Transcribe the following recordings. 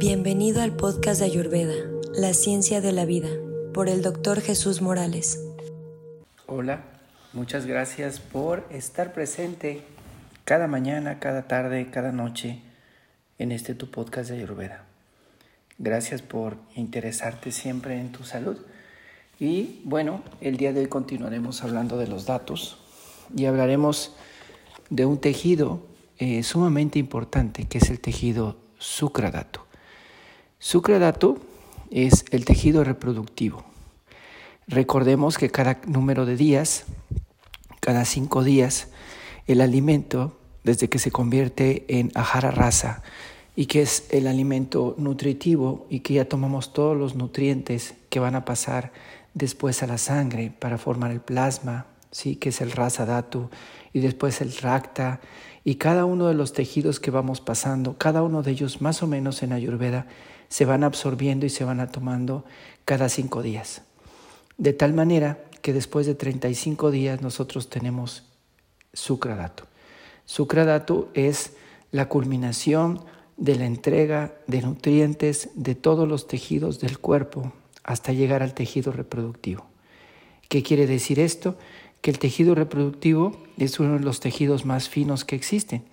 Bienvenido al podcast de Ayurveda, La Ciencia de la Vida, por el doctor Jesús Morales. Hola, muchas gracias por estar presente cada mañana, cada tarde, cada noche en este tu podcast de Ayurveda. Gracias por interesarte siempre en tu salud. Y bueno, el día de hoy continuaremos hablando de los datos y hablaremos de un tejido eh, sumamente importante que es el tejido sucradato. Sucradato es el tejido reproductivo. Recordemos que cada número de días, cada cinco días, el alimento, desde que se convierte en ajara rasa, y que es el alimento nutritivo y que ya tomamos todos los nutrientes que van a pasar después a la sangre para formar el plasma, ¿sí? que es el rasa datu, y después el racta, y cada uno de los tejidos que vamos pasando, cada uno de ellos más o menos en Ayurveda, se van absorbiendo y se van tomando cada cinco días. De tal manera que después de 35 días nosotros tenemos sucradato. Sucradato es la culminación de la entrega de nutrientes de todos los tejidos del cuerpo hasta llegar al tejido reproductivo. ¿Qué quiere decir esto? Que el tejido reproductivo es uno de los tejidos más finos que existen.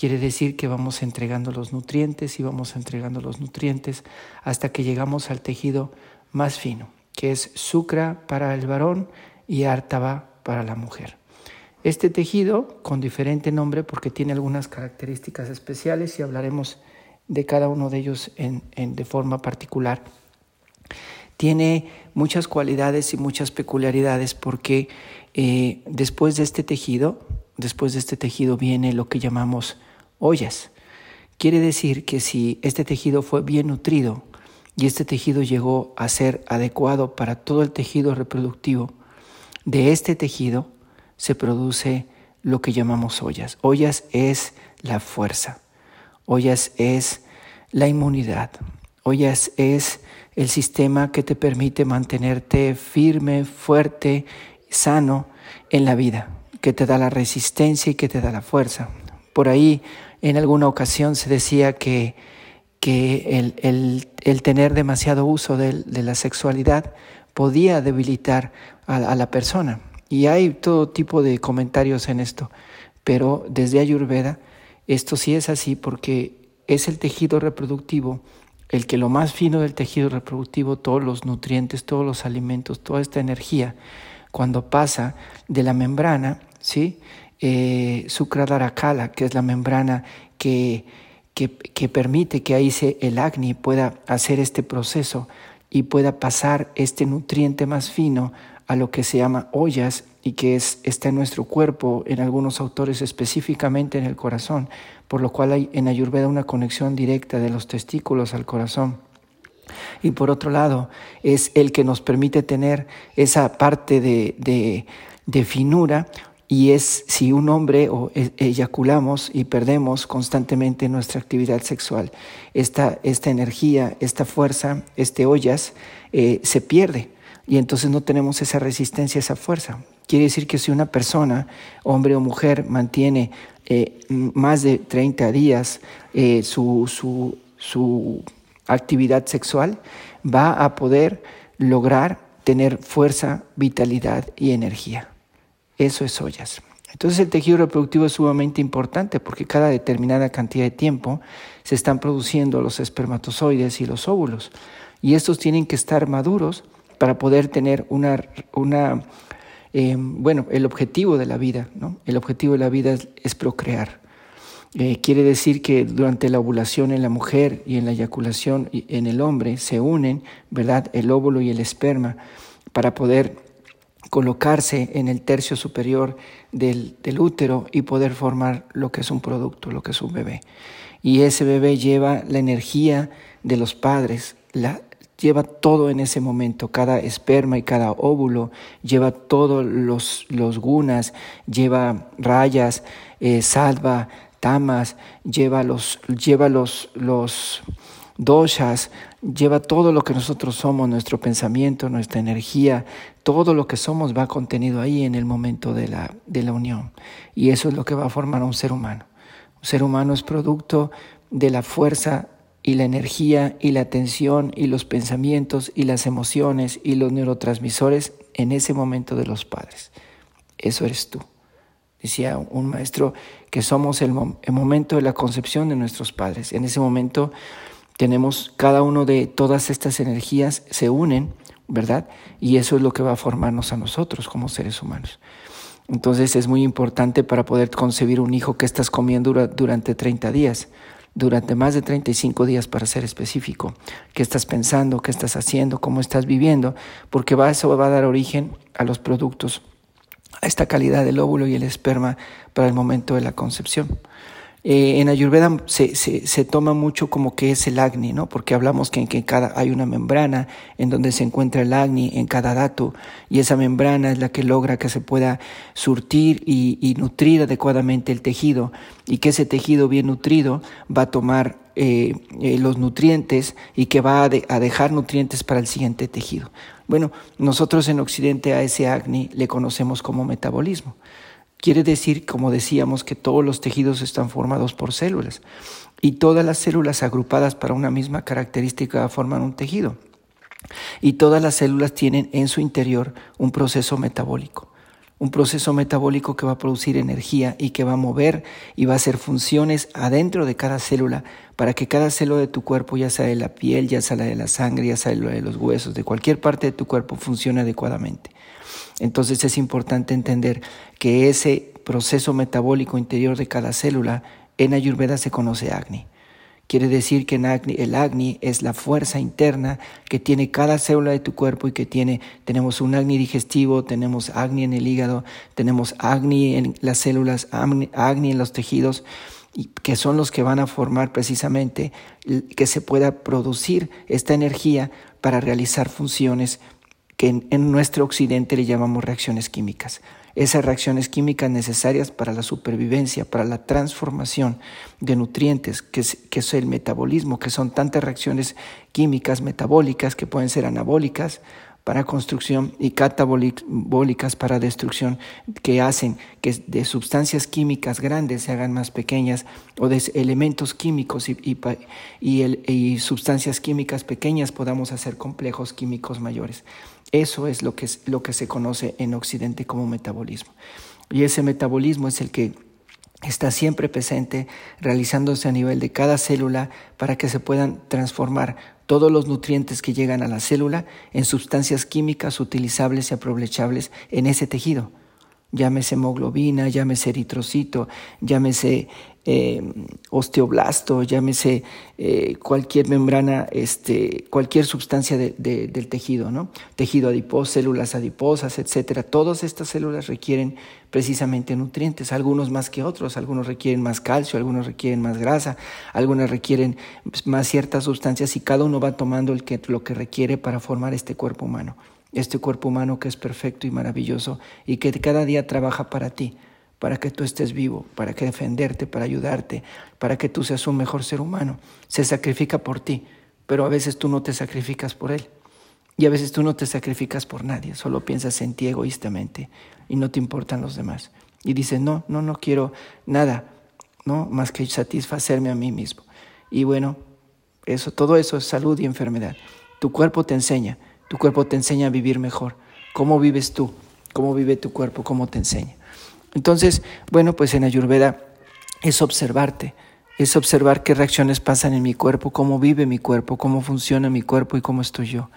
Quiere decir que vamos entregando los nutrientes y vamos entregando los nutrientes hasta que llegamos al tejido más fino, que es sucra para el varón y ártaba para la mujer. Este tejido, con diferente nombre porque tiene algunas características especiales y hablaremos de cada uno de ellos en, de forma particular, tiene muchas cualidades y muchas peculiaridades porque eh, después de este tejido, después de este tejido viene lo que llamamos ollas. Quiere decir que si este tejido fue bien nutrido y este tejido llegó a ser adecuado para todo el tejido reproductivo, de este tejido se produce lo que llamamos ollas. Ollas es la fuerza, ollas es la inmunidad, ollas es el sistema que te permite mantenerte firme, fuerte, sano en la vida, que te da la resistencia y que te da la fuerza. Por ahí en alguna ocasión se decía que, que el, tener demasiado uso de, la sexualidad podía debilitar a, la persona. Y hay todo tipo de comentarios en esto, pero desde Ayurveda esto sí es así porque es el tejido reproductivo el que lo más fino del tejido reproductivo, todos los nutrientes, todos los alimentos, toda esta energía, cuando pasa de la membrana, ¿sí? Eh, Sukradarakala, que es la membrana que, que, permite que ahí se, el acné pueda hacer este proceso y pueda pasar este nutriente más fino a lo que se llama ollas y que es, está en nuestro cuerpo, en algunos autores específicamente en el corazón, por lo cual hay en Ayurveda una conexión directa de los testículos al corazón. Y por otro lado, es el que nos permite tener esa parte de, de finura y es si un hombre o e, eyaculamos y perdemos constantemente nuestra actividad sexual. Esta, esta energía, esta fuerza, este ollas, eh, se pierde y entonces no tenemos esa resistencia, esa fuerza. Quiere decir que si una persona, hombre o mujer, mantiene eh, más de 30 días eh, su, su, su actividad sexual, va a poder lograr tener fuerza, vitalidad y energía. Eso es ollas. Entonces el tejido reproductivo es sumamente importante porque cada determinada cantidad de tiempo se están produciendo los espermatozoides y los óvulos. Y estos tienen que estar maduros para poder tener una, eh, bueno, el objetivo de la vida, ¿no? El objetivo de la vida es, procrear. Eh, quiere decir que durante la ovulación en la mujer y en la eyaculación en el hombre se unen, ¿verdad? El óvulo y el esperma para poder colocarse en el tercio superior del, útero y poder formar lo que es un producto, lo que es un bebé. Y ese bebé lleva la energía de los padres, la, lleva todo en ese momento, cada esperma y cada óvulo, lleva todos los, los gunas, lleva rayas, eh, salva, tamas, lleva los, lleva los, los doshas, lleva todo lo que nosotros somos, nuestro pensamiento, nuestra energía, todo lo que somos va contenido ahí en el momento de la, de la unión. Y eso es lo que va a formar a un ser humano. Un ser humano es producto de la fuerza y la energía y la atención y los pensamientos y las emociones y los neurotransmisores en ese momento de los padres. Eso eres tú. Decía un maestro que somos el, momento de la concepción de nuestros padres. En ese momento tenemos cada uno de todas estas energías se unen, ¿verdad? Y eso es lo que va a formarnos a nosotros como seres humanos. Entonces es muy importante para poder concebir un hijo que estás comiendo durante 30 días, durante más de 35 días para ser específico. ¿Qué estás pensando? ¿Qué estás haciendo? ¿Cómo estás viviendo? Porque va, eso va a dar origen a los productos a esta calidad del óvulo y el esperma para el momento de la concepción. Eh, en Ayurveda se, se, se, toma mucho como que es el Agni, ¿no? Porque hablamos que, en cada, hay una membrana en donde se encuentra el Agni en cada dato y esa membrana es la que logra que se pueda surtir y, y nutrir adecuadamente el tejido y que ese tejido bien nutrido va a tomar eh, eh, los nutrientes y que va a, a dejar nutrientes para el siguiente tejido. Bueno, nosotros en Occidente a ese Agni le conocemos como metabolismo. Quiere decir, como decíamos, que todos los tejidos están formados por células y todas las células agrupadas para una misma característica forman un tejido. Y todas las células tienen en su interior un proceso metabólico un proceso metabólico que va a producir energía y que va a mover y va a hacer funciones adentro de cada célula para que cada célula de tu cuerpo, ya sea de la piel, ya sea la de la sangre, ya sea la de los huesos, de cualquier parte de tu cuerpo, funcione adecuadamente. Entonces es importante entender que ese proceso metabólico interior de cada célula en Ayurveda se conoce Agni. Quiere decir que el Agni es la fuerza interna que tiene cada célula de tu cuerpo y que tiene, tenemos un Agni digestivo, tenemos Agni en el hígado, tenemos Agni en las células, Agni en los tejidos, que son los que van a formar precisamente que se pueda producir esta energía para realizar funciones que en nuestro occidente le llamamos reacciones químicas esas reacciones químicas necesarias para la supervivencia, para la transformación de nutrientes, que es, el metabolismo, que son tantas reacciones químicas metabólicas que pueden ser anabólicas para construcción y catabólicas para destrucción, que hacen que de sustancias químicas grandes se hagan más pequeñas o de elementos químicos y, y sustancias químicas pequeñas podamos hacer complejos químicos mayores. Eso es lo que, es, lo que se conoce en Occidente como metabolismo. Y ese metabolismo es el que está siempre presente, realizándose a nivel de cada célula para que se puedan transformar todos los nutrientes que llegan a la célula en sustancias químicas utilizables y aprovechables en ese tejido. Llámese hemoglobina, llámese eritrocito, llámese eh, osteoblasto, llámese eh, cualquier membrana, este, cualquier sustancia del tejido, ¿no? Tejido adiposo, células adiposas, etcétera. Todas estas células requieren precisamente nutrientes, algunos más que otros, algunos requieren más calcio, algunos requieren más grasa, algunas requieren más ciertas sustancias y cada uno va tomando lo que requiere para formar este cuerpo humano. Este cuerpo humano que es perfecto y maravilloso y que cada día trabaja para ti para que tú estés vivo, para que defenderte, para ayudarte, para que tú seas un mejor ser humano. Se sacrifica por ti, pero a veces tú no te sacrificas por él. Y a veces tú no te sacrificas por nadie, solo piensas en ti egoístamente y no te importan los demás. Y dices, no, no, no quiero nada, no, más que satisfacerme a mí mismo. Y bueno, eso, todo eso es salud y enfermedad. Tu cuerpo te enseña, tu cuerpo te enseña a vivir mejor. ¿Cómo vives tú? ¿Cómo vive tu cuerpo? ¿Cómo te enseña? Entonces, bueno, pues en Ayurveda es observarte, es observar qué reacciones pasan en mi cuerpo, cómo vive mi cuerpo, cómo funciona mi cuerpo y cómo estoy yo.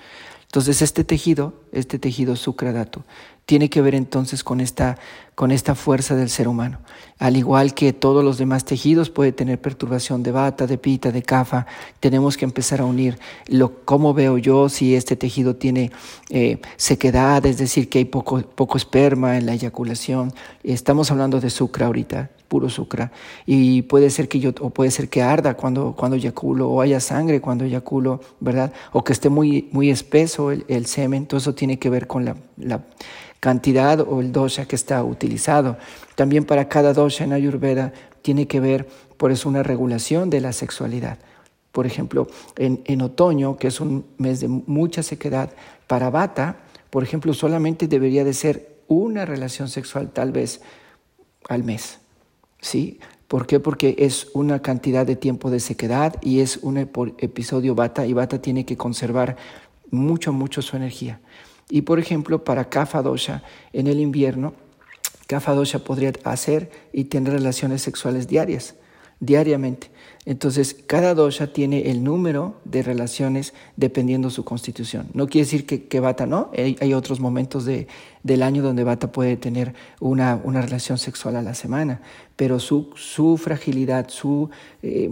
Entonces este tejido, este tejido sucradato, tiene que ver entonces con esta, con esta fuerza del ser humano. Al igual que todos los demás tejidos puede tener perturbación de bata, de pita, de cafa, tenemos que empezar a unir lo, cómo veo yo si este tejido tiene eh, sequedad, es decir, que hay poco, poco esperma en la eyaculación. Estamos hablando de sucra ahorita, Y puede ser que yo, o puede ser que arda cuando, cuando eyaculo, o haya sangre cuando eyaculo, ¿verdad? O que esté muy, muy espeso el, semen. Todo eso tiene que ver con la, la cantidad o el dosha que está utilizado. También para cada dosha en Ayurveda tiene que ver, por eso, una regulación de la sexualidad. Por ejemplo, en, en otoño, que es un mes de mucha sequedad, para Bata, por ejemplo, solamente debería de ser una relación sexual tal vez al mes. ¿Sí? ¿Por qué? Porque es una cantidad de tiempo de sequedad y es un episodio bata y bata tiene que conservar mucho, mucho su energía. Y por ejemplo, para Kapha Dosha, en el invierno, Kapha Dosha podría hacer y tener relaciones sexuales diarias, diariamente. Entonces, cada dosha tiene el número de relaciones dependiendo su constitución. No quiere decir que, que Bata no, hay, otros momentos de, del año donde Bata puede tener una, una, relación sexual a la semana, pero su, su fragilidad, su, eh,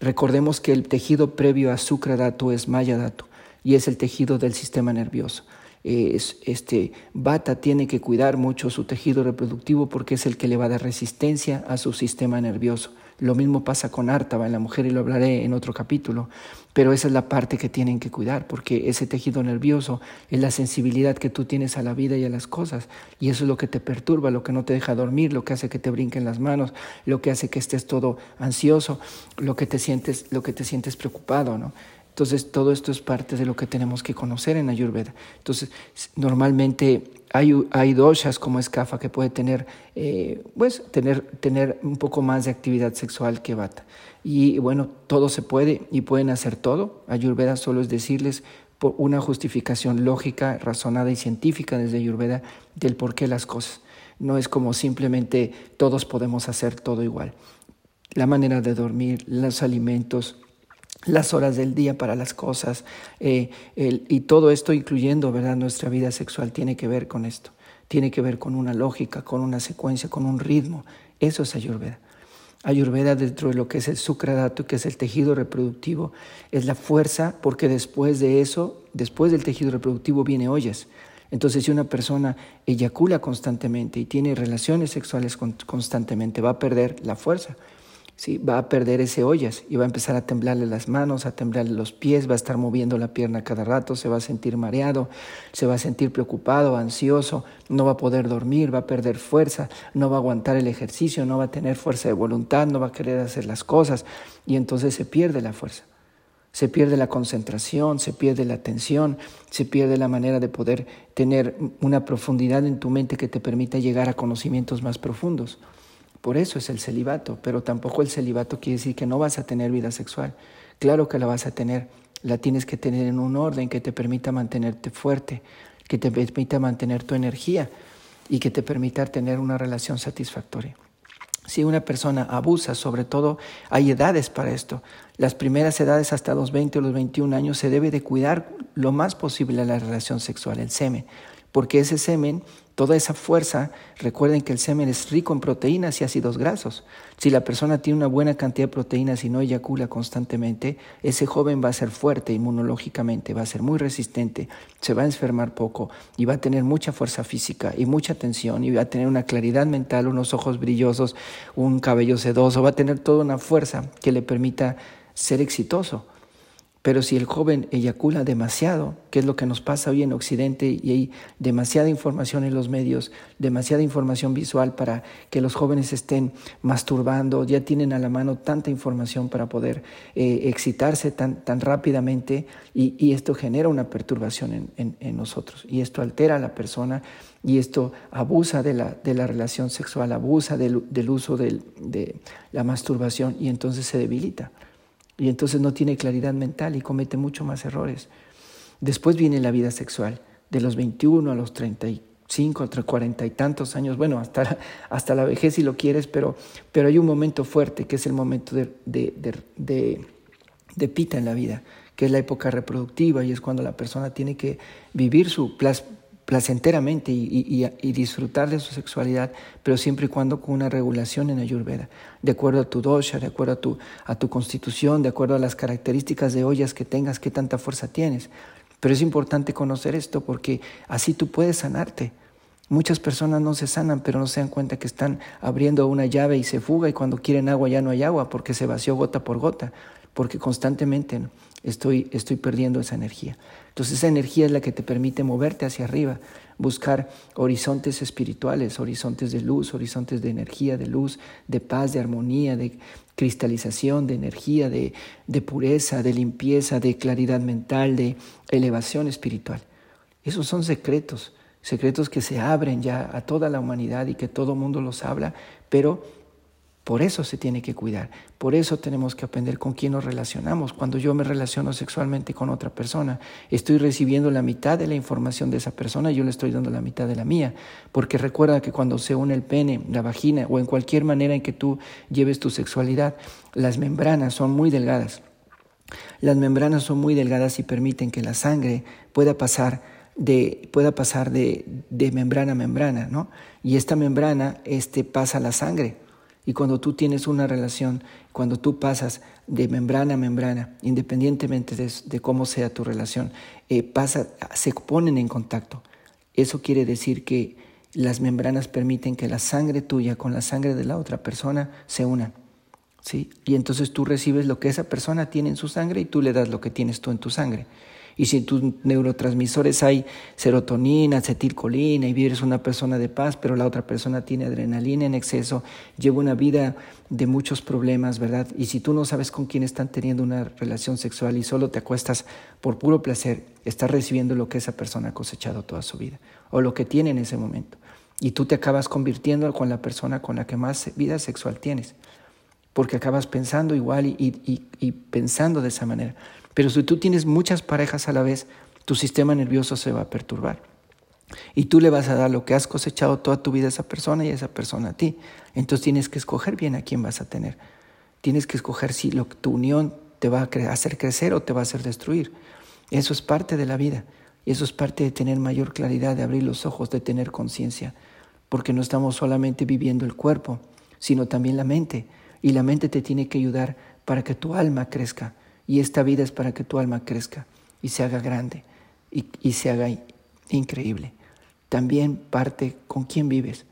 recordemos que el tejido previo a Sukra Datu es Maya Datu y es el tejido del sistema nervioso. Es, este, Bata tiene que cuidar mucho su tejido reproductivo porque es el que le va a dar resistencia a su sistema nervioso. Lo mismo pasa con Artaba en la mujer y lo hablaré en otro capítulo, pero esa es la parte que tienen que cuidar porque ese tejido nervioso es la sensibilidad que tú tienes a la vida y a las cosas y eso es lo que te perturba, lo que no te deja dormir, lo que hace que te brinquen las manos, lo que hace que estés todo ansioso, lo que te sientes, lo que te sientes preocupado, ¿no? Entonces, todo esto es parte de lo que tenemos que conocer en Ayurveda. Entonces, normalmente hay, hay doshas como escafa que puede tener, eh, pues, tener, tener un poco más de actividad sexual que bata. Y bueno, todo se puede y pueden hacer todo. Ayurveda solo es decirles por una justificación lógica, razonada y científica desde Ayurveda del por qué las cosas. No es como simplemente todos podemos hacer todo igual. La manera de dormir, los alimentos, las horas del día para las cosas eh, y todo esto incluyendo verdad nuestra vida sexual tiene que ver con esto tiene que ver con una lógica con una secuencia con un ritmo. Eso es ayurveda. Ayurveda dentro de lo que es el sukradato que es el tejido reproductivo es la fuerza porque después de eso después del tejido reproductivo viene ollas. Entonces, si una persona eyacula constantemente y tiene relaciones sexuales constantemente, va a perder la fuerza. ¿Sí? va a perder ese ollas y va a empezar a temblarle las manos, a temblarle los pies, va a estar moviendo la pierna cada rato, se va a sentir mareado, se va a sentir preocupado, ansioso, no va a poder dormir, va a perder fuerza, no va a aguantar el ejercicio, no va a tener fuerza de voluntad, no va a querer hacer las cosas y entonces se pierde la fuerza. Se pierde la concentración, se pierde la atención, se pierde la manera de poder tener una profundidad en tu mente que te permita llegar a conocimientos más profundos. Por eso es el celibato, pero tampoco el celibato quiere decir que no vas a tener vida sexual. Claro que la vas a tener, la tienes que tener en un orden que te permita mantenerte fuerte, que te permita mantener tu energía y que te permita tener una relación satisfactoria. Si una persona abusa, sobre todo hay edades para esto. Las primeras edades hasta los 20 o los 21 años se debe de cuidar lo más posible la relación sexual, el semen, porque ese semen Toda esa fuerza, recuerden que el semen es rico en proteínas y ácidos grasos. Si la persona tiene una buena cantidad de proteínas y no eyacula constantemente, ese joven va a ser fuerte inmunológicamente, va a ser muy resistente, se va a enfermar poco y va a tener mucha fuerza física y mucha atención y va a tener una claridad mental, unos ojos brillosos, un cabello sedoso, va a tener toda una fuerza que le permita ser exitoso. Pero si el joven eyacula demasiado, que es lo que nos pasa hoy en Occidente, y hay demasiada información en los medios, demasiada información visual para que los jóvenes estén masturbando, ya tienen a la mano tanta información para poder eh, excitarse tan, tan rápidamente, y, esto genera una perturbación en, nosotros, y esto altera a la persona, y esto abusa de la, de la relación sexual, abusa del, del uso de la masturbación, y entonces se debilita y entonces no tiene claridad mental y comete mucho más errores. Después viene la vida sexual, de los 21 a los 35, entre 40 y tantos años, bueno, hasta la, hasta la vejez si lo quieres, pero, pero hay un momento fuerte que es el momento de, de, de pita en la vida, que es la época reproductiva y es cuando la persona tiene que vivir su placenteramente y, disfrutar de su sexualidad, pero siempre y cuando con una regulación en Ayurveda, de acuerdo a tu dosha, de acuerdo a tu, a tu constitución, de acuerdo a las características de ollas que tengas, qué tanta fuerza tienes. Pero es importante conocer esto porque así tú puedes sanarte. Muchas personas no se sanan, pero no se dan cuenta que están abriendo una llave y se fuga y cuando quieren agua ya no hay agua porque se vació gota por gota, porque constantemente estoy, estoy perdiendo esa energía. Entonces esa energía es la que te permite moverte hacia arriba, buscar horizontes espirituales, horizontes de luz, horizontes de energía, de luz, de paz, de armonía, de cristalización, de energía, de, de pureza, de limpieza, de claridad mental, de elevación espiritual. Esos son secretos, secretos que se abren ya a toda la humanidad y que todo mundo los habla, pero Por eso se tiene que cuidar, por eso tenemos que aprender con quién nos relacionamos. Cuando yo me relaciono sexualmente con otra persona, estoy recibiendo la mitad de la información de esa persona y yo le estoy dando la mitad de la mía. Porque recuerda que cuando se une el pene, la vagina o en cualquier manera en que tú lleves tu sexualidad, las membranas son muy delgadas. Las membranas son muy delgadas y permiten que la sangre pueda pasar de, pueda pasar de, membrana a membrana, ¿no? Y esta membrana este, pasa la sangre y cuando tú tienes una relación, cuando tú pasas de membrana a membrana, independientemente de, cómo sea tu relación, eh, se ponen en contacto. Eso quiere decir que las membranas permiten que la sangre tuya con la sangre de la otra persona se unan. ¿sí? Y entonces tú recibes lo que esa persona tiene en su sangre y tú le das lo que tienes tú en tu sangre. Y si en tus neurotransmisores hay serotonina, acetilcolina y eres una persona de paz, pero la otra persona tiene adrenalina en exceso, lleva una vida de muchos problemas, ¿verdad? Y si tú no sabes con quién están teniendo una relación sexual y solo te acuestas por puro placer, estás recibiendo lo que esa persona ha cosechado toda su vida o lo que tiene en ese momento. Y tú te acabas convirtiendo con la persona con la que más vida sexual tienes, porque acabas pensando igual y, y pensando de esa manera. Pero si tú tienes muchas parejas a la vez, tu sistema nervioso se va a perturbar. Y tú le vas a dar lo que has cosechado toda tu vida a esa persona y a esa persona a ti. Entonces tienes que escoger bien a quién vas a tener. Tienes que escoger si lo, tu unión te va a hacer crecer o te va a hacer destruir. Eso es parte de la vida. Y eso es parte de tener mayor claridad, de abrir los ojos, de tener conciencia. Porque no estamos solamente viviendo el cuerpo, sino también la mente. Y la mente te tiene que ayudar para que tu alma crezca y esta vida es para que tu alma crezca y se haga grande y, se haga increíble. También parte con quién vives,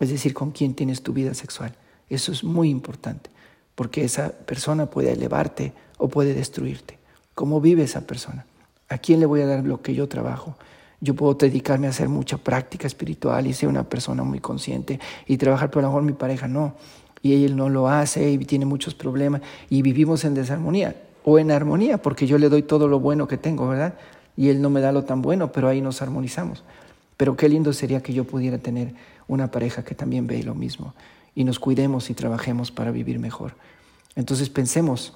es decir, con quién tienes tu vida sexual. Eso es muy importante, porque esa persona puede elevarte o puede destruirte. ¿Cómo vive esa persona? ¿A quién le voy a dar lo que yo trabajo? Yo puedo dedicarme a hacer mucha práctica espiritual y ser una persona muy consciente y trabajar, pero a lo mejor mi pareja no. Y él no lo hace y tiene muchos problemas y vivimos en desarmonía o en armonía, porque yo le doy todo lo bueno que tengo, ¿verdad? Y él no me da lo tan bueno, pero ahí nos armonizamos. Pero qué lindo sería que yo pudiera tener una pareja que también ve lo mismo y nos cuidemos y trabajemos para vivir mejor. Entonces pensemos,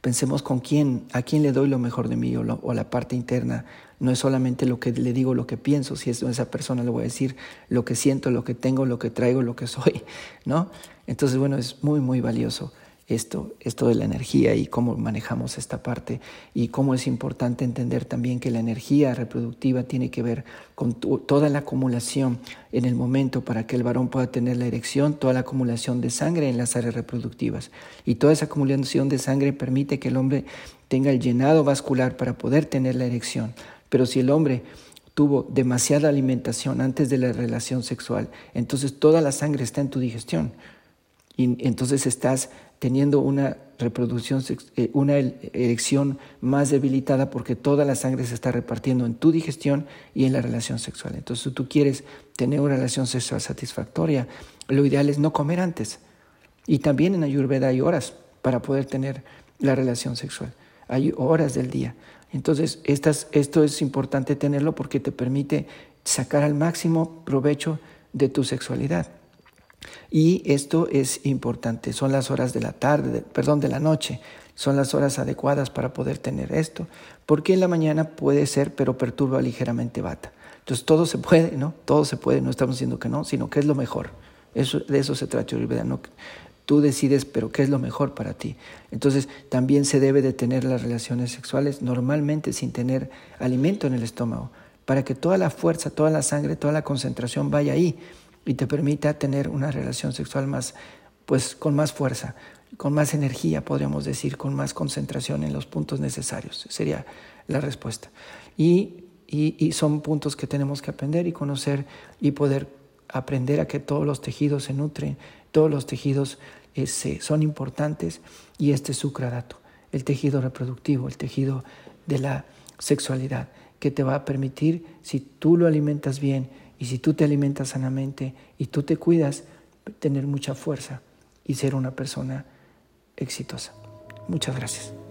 pensemos con quién, a quién le doy lo mejor de mí o, la parte interna. No es solamente lo que le digo, lo que pienso, si es esa persona le voy a decir lo que siento, lo que tengo, lo que traigo, lo que soy, ¿no? Entonces, bueno, es muy, muy valioso esto, esto de la energía y cómo manejamos esta parte y cómo es importante entender también que la energía reproductiva tiene que ver con toda la acumulación en el momento para que el varón pueda tener la erección, toda la acumulación de sangre en las áreas reproductivas. Y toda esa acumulación de sangre permite que el hombre tenga el llenado vascular para poder tener la erección. Pero si el hombre tuvo demasiada alimentación antes de la relación sexual, entonces toda la sangre está en tu digestión. Y entonces estás teniendo una reproducción, eh, una erección más debilitada porque toda la sangre se está repartiendo en tu digestión y en la relación sexual. Entonces, si tú quieres tener una relación sexual satisfactoria, lo ideal es no comer antes. Y también en Ayurveda hay horas para poder tener la relación sexual. Hay horas del día. Entonces, estas, esto es importante tenerlo porque te permite sacar al máximo provecho de tu sexualidad. Y esto es importante, son las horas de la tarde, perdón, de la noche, son las horas adecuadas para poder tener esto, porque en la mañana puede ser, pero perturba ligeramente bata. Entonces todo se puede, ¿no? Todo se puede, no estamos diciendo que no, sino que es lo mejor. De eso se trata Ayurveda, ¿no? Tú decides, pero ¿qué es lo mejor para ti? Entonces también se debe de tener las relaciones sexuales normalmente sin tener alimento en el estómago, para que toda la fuerza, toda la sangre, toda la concentración vaya ahí y te permita tener una relación sexual más, pues con más fuerza, con más energía, podríamos decir, con más concentración en los puntos necesarios. Sería la respuesta. Y, y, son puntos que tenemos que aprender y conocer y poder aprender a que todos los tejidos se nutren, todos los tejidos eh, son importantes y este es sucradato, el tejido reproductivo, el tejido de la sexualidad, que te va a permitir, si tú lo alimentas bien, y si tú te alimentas sanamente y tú te cuidas, tener mucha fuerza y ser una persona exitosa. Muchas gracias.